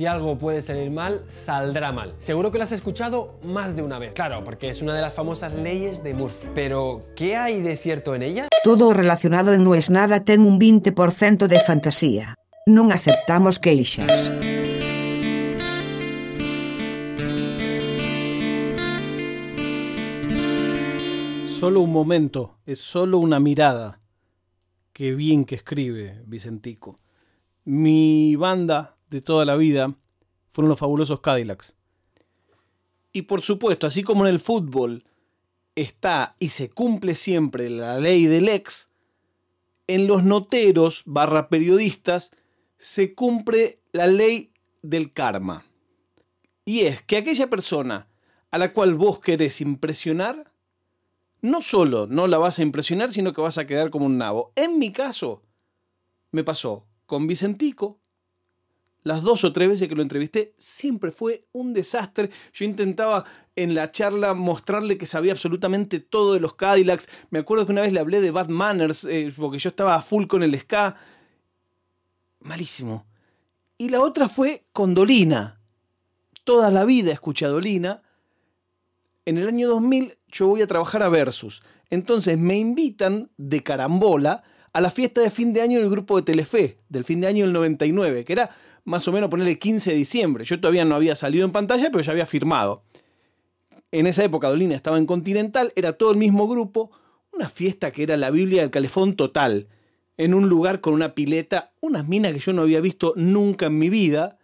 Si algo puede salir mal, saldrá mal. Seguro que lo has escuchado más de una vez. Claro, porque es una de las famosas leyes de Murphy. Pero, ¿qué hay de cierto en ella? Todo relacionado en No es nada ten un 20% de fantasía. Non aceptamos queixas. Solo un momento, es solo una mirada. Qué bien que escribe Vicentico. Mi banda de toda la vida fueron los fabulosos Cadillacs. Y por supuesto, así como en el fútbol está y se cumple siempre la ley del ex, en los noteros barra periodistas se cumple la ley del karma. Y es que aquella persona a la cual vos querés impresionar, no solo no la vas a impresionar, sino que vas a quedar como un nabo. En mi caso, me pasó con Vicentico. Las dos o tres veces que lo entrevisté, siempre fue un desastre. Yo intentaba en la charla mostrarle que sabía absolutamente todo de los Cadillacs. Me acuerdo que una vez le hablé de Bad Manners, eh, porque yo estaba a full con el ska. Malísimo. Y la otra fue con Dolina. Toda la vida escuché a Dolina en el año 2000 yo voy a trabajar a Versus. Entonces me invitan de carambola a la fiesta de fin de año del grupo de Telefe, del fin de año del 99, que era más o menos ponerle 15 de diciembre. Yo todavía no había salido en pantalla, pero ya había firmado. En esa época Dolina estaba en Continental, era todo el mismo grupo, una fiesta que era la Biblia del Calefón total, en un lugar con una pileta, unas minas que yo no había visto nunca en mi vida,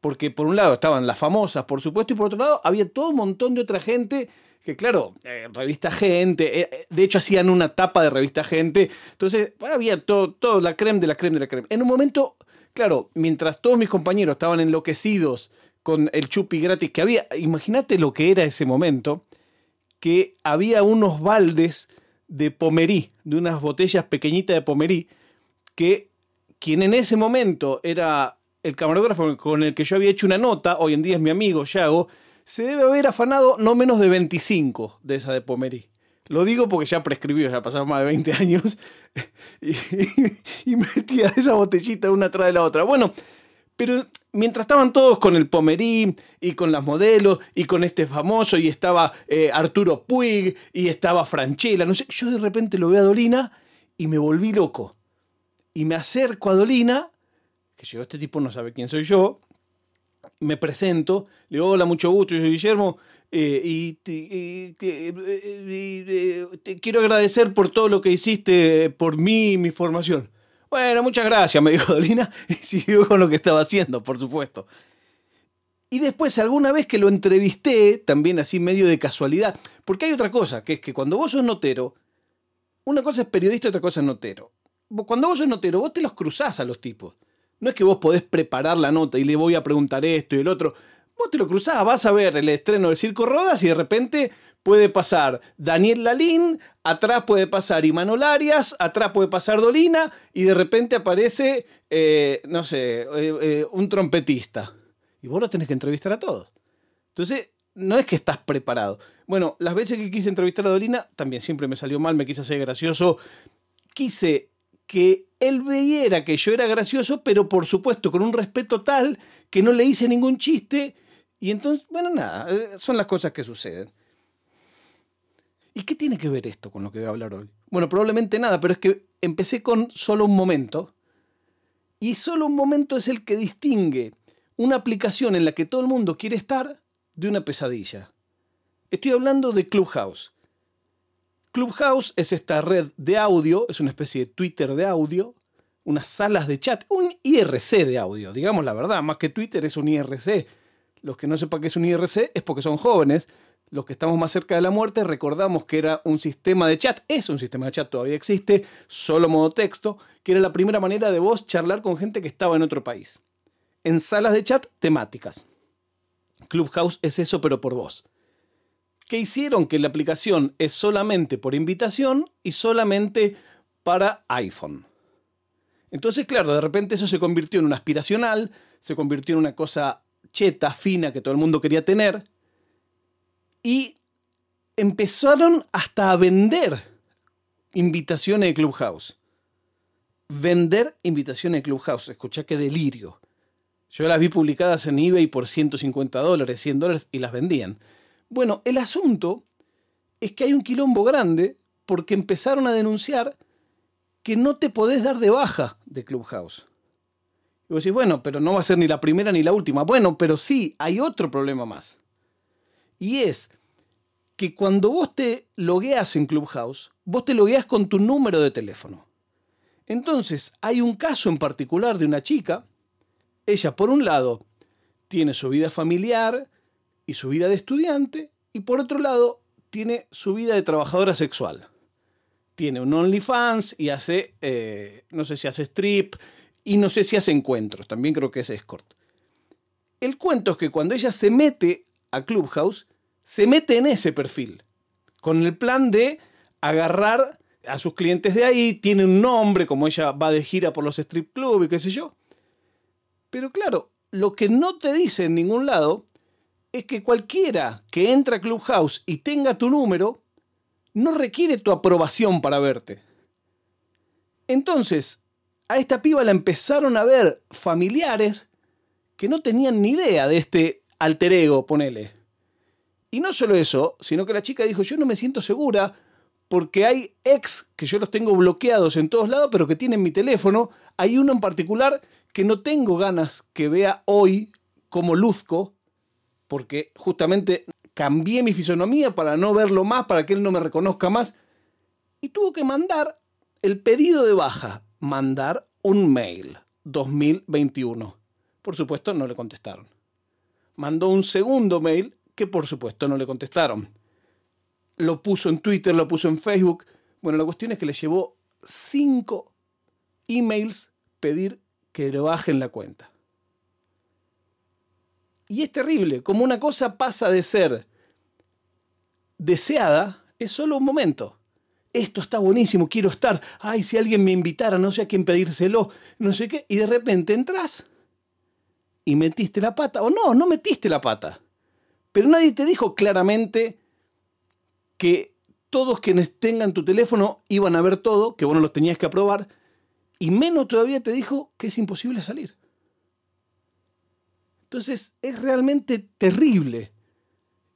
porque por un lado estaban las famosas, por supuesto, y por otro lado había todo un montón de otra gente que, claro, eh, revista Gente, eh, eh, de hecho hacían una tapa de revista Gente, entonces había todo, todo, la creme de la creme de la creme. En un momento, claro, mientras todos mis compañeros estaban enloquecidos con el chupi gratis que había, imagínate lo que era ese momento, que había unos baldes de pomerí, de unas botellas pequeñitas de pomerí, que quien en ese momento era el camarógrafo con el que yo había hecho una nota, hoy en día es mi amigo Yago, se debe haber afanado no menos de 25 de esa de Pomerí. Lo digo porque ya prescribió, ya pasaron más de 20 años, y, metía esa botellita una atrás de la otra. Bueno, pero mientras estaban todos con el Pomerí y con las modelos y con este famoso y estaba eh, Arturo Puig y estaba Franchella, no sé, yo de repente lo veo a Dolina y me volví loco. Y me acerco a Dolina que llegó este tipo, no sabe quién soy yo, me presento, le digo, hola, mucho gusto, yo soy Guillermo, eh, y, te, eh, te, quiero agradecer por todo lo que hiciste por mí y mi formación. Bueno, muchas gracias, me dijo Dolina, y siguió con lo que estaba haciendo, por supuesto. Y después, alguna vez que lo entrevisté, también así medio de casualidad, porque hay otra cosa, que es que cuando vos sos notero, una cosa es periodista y otra cosa es notero. Cuando vos sos notero, vos te los cruzás a los tipos. No es que vos podés preparar la nota y le voy a preguntar esto y el otro. Vos te lo cruzás, vas a ver el estreno del Circo Rodas y de repente puede pasar Daniel Lalín, atrás puede pasar Imanol Arias, atrás puede pasar Dolina y de repente aparece, eh, no sé, eh, eh, un trompetista. Y vos lo tenés que entrevistar a todos. Entonces, no es que estás preparado. Bueno, las veces que quise entrevistar a Dolina, también siempre me salió mal, me quise hacer gracioso. Quise que él veía que yo era gracioso, pero por supuesto con un respeto tal que no le hice ningún chiste. Y entonces, bueno, nada, eh, son las cosas que suceden. ¿Y qué tiene que ver esto con lo que voy a hablar hoy? Bueno, probablemente nada, pero es que empecé con solo un momento. Y solo un momento es el que distingue una aplicación en la que todo el mundo quiere estar de una pesadilla. Estoy hablando de Clubhouse. Clubhouse es esta red de audio, es una especie de Twitter de audio, unas salas de chat, un IRC de audio, digamos la verdad, más que Twitter es un IRC. Los que no sepan qué es un IRC es porque son jóvenes. Los que estamos más cerca de la muerte recordamos que era un sistema de chat, es un sistema de chat, todavía existe, solo modo texto, que era la primera manera de vos charlar con gente que estaba en otro país. En salas de chat temáticas. Clubhouse es eso, pero por vos que hicieron que la aplicación es solamente por invitación y solamente para iPhone. Entonces, claro, de repente eso se convirtió en un aspiracional, se convirtió en una cosa cheta, fina, que todo el mundo quería tener, y empezaron hasta a vender invitaciones de Clubhouse. Vender invitaciones de Clubhouse. Escucha qué delirio. Yo las vi publicadas en eBay por 150 dólares, 100 dólares y las vendían. Bueno, el asunto es que hay un quilombo grande porque empezaron a denunciar que no te podés dar de baja de Clubhouse. Y vos decís, bueno, pero no va a ser ni la primera ni la última. Bueno, pero sí, hay otro problema más. Y es que cuando vos te logueas en Clubhouse, vos te logueas con tu número de teléfono. Entonces, hay un caso en particular de una chica. Ella, por un lado, tiene su vida familiar y su vida de estudiante, y por otro lado, tiene su vida de trabajadora sexual. Tiene un OnlyFans y hace, eh, no sé si hace strip, y no sé si hace encuentros, también creo que es escort. El cuento es que cuando ella se mete a Clubhouse, se mete en ese perfil, con el plan de agarrar a sus clientes de ahí, tiene un nombre, como ella va de gira por los strip clubs y qué sé yo. Pero claro, lo que no te dice en ningún lado es que cualquiera que entra a Clubhouse y tenga tu número, no requiere tu aprobación para verte. Entonces, a esta piba la empezaron a ver familiares que no tenían ni idea de este alter ego, ponele. Y no solo eso, sino que la chica dijo, yo no me siento segura porque hay ex que yo los tengo bloqueados en todos lados, pero que tienen mi teléfono. Hay uno en particular que no tengo ganas que vea hoy como luzco, porque justamente cambié mi fisonomía para no verlo más, para que él no me reconozca más. Y tuvo que mandar el pedido de baja, mandar un mail 2021. Por supuesto, no le contestaron. Mandó un segundo mail que por supuesto no le contestaron lo puso en Twitter, lo puso en Facebook. Bueno, la cuestión es que le llevó cinco emails pedir que le bajen la cuenta. Y es terrible, como una cosa pasa de ser deseada, es solo un momento. Esto está buenísimo, quiero estar. Ay, si alguien me invitara, no sé a quién pedírselo, no sé qué. Y de repente entras y metiste la pata. O no, no metiste la pata. Pero nadie te dijo claramente que todos quienes tengan tu teléfono iban a ver todo, que vos no los tenías que aprobar, y menos todavía te dijo que es imposible salir. Entonces es realmente terrible.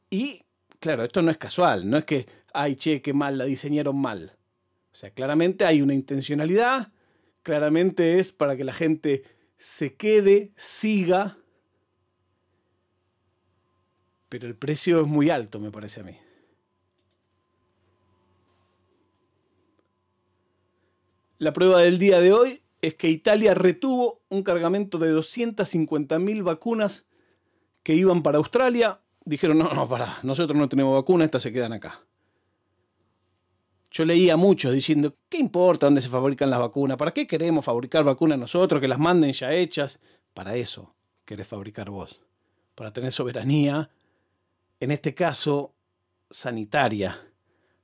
Y claro, esto no es casual, no es que, ay, che, qué mal, la diseñaron mal. O sea, claramente hay una intencionalidad, claramente es para que la gente se quede, siga, pero el precio es muy alto, me parece a mí. La prueba del día de hoy es que Italia retuvo un cargamento de 250.000 vacunas que iban para Australia. Dijeron, no, no, para, nosotros no tenemos vacunas, estas se quedan acá. Yo leía a muchos diciendo, ¿qué importa dónde se fabrican las vacunas? ¿Para qué queremos fabricar vacunas nosotros, que las manden ya hechas? Para eso querés fabricar vos, para tener soberanía, en este caso sanitaria,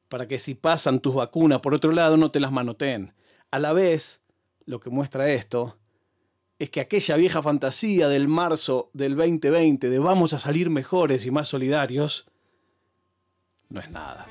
para que si pasan tus vacunas por otro lado no te las manoteen a la vez, lo que muestra esto es que aquella vieja fantasía del marzo del 2020 de vamos a salir mejores y más solidarios, no es nada.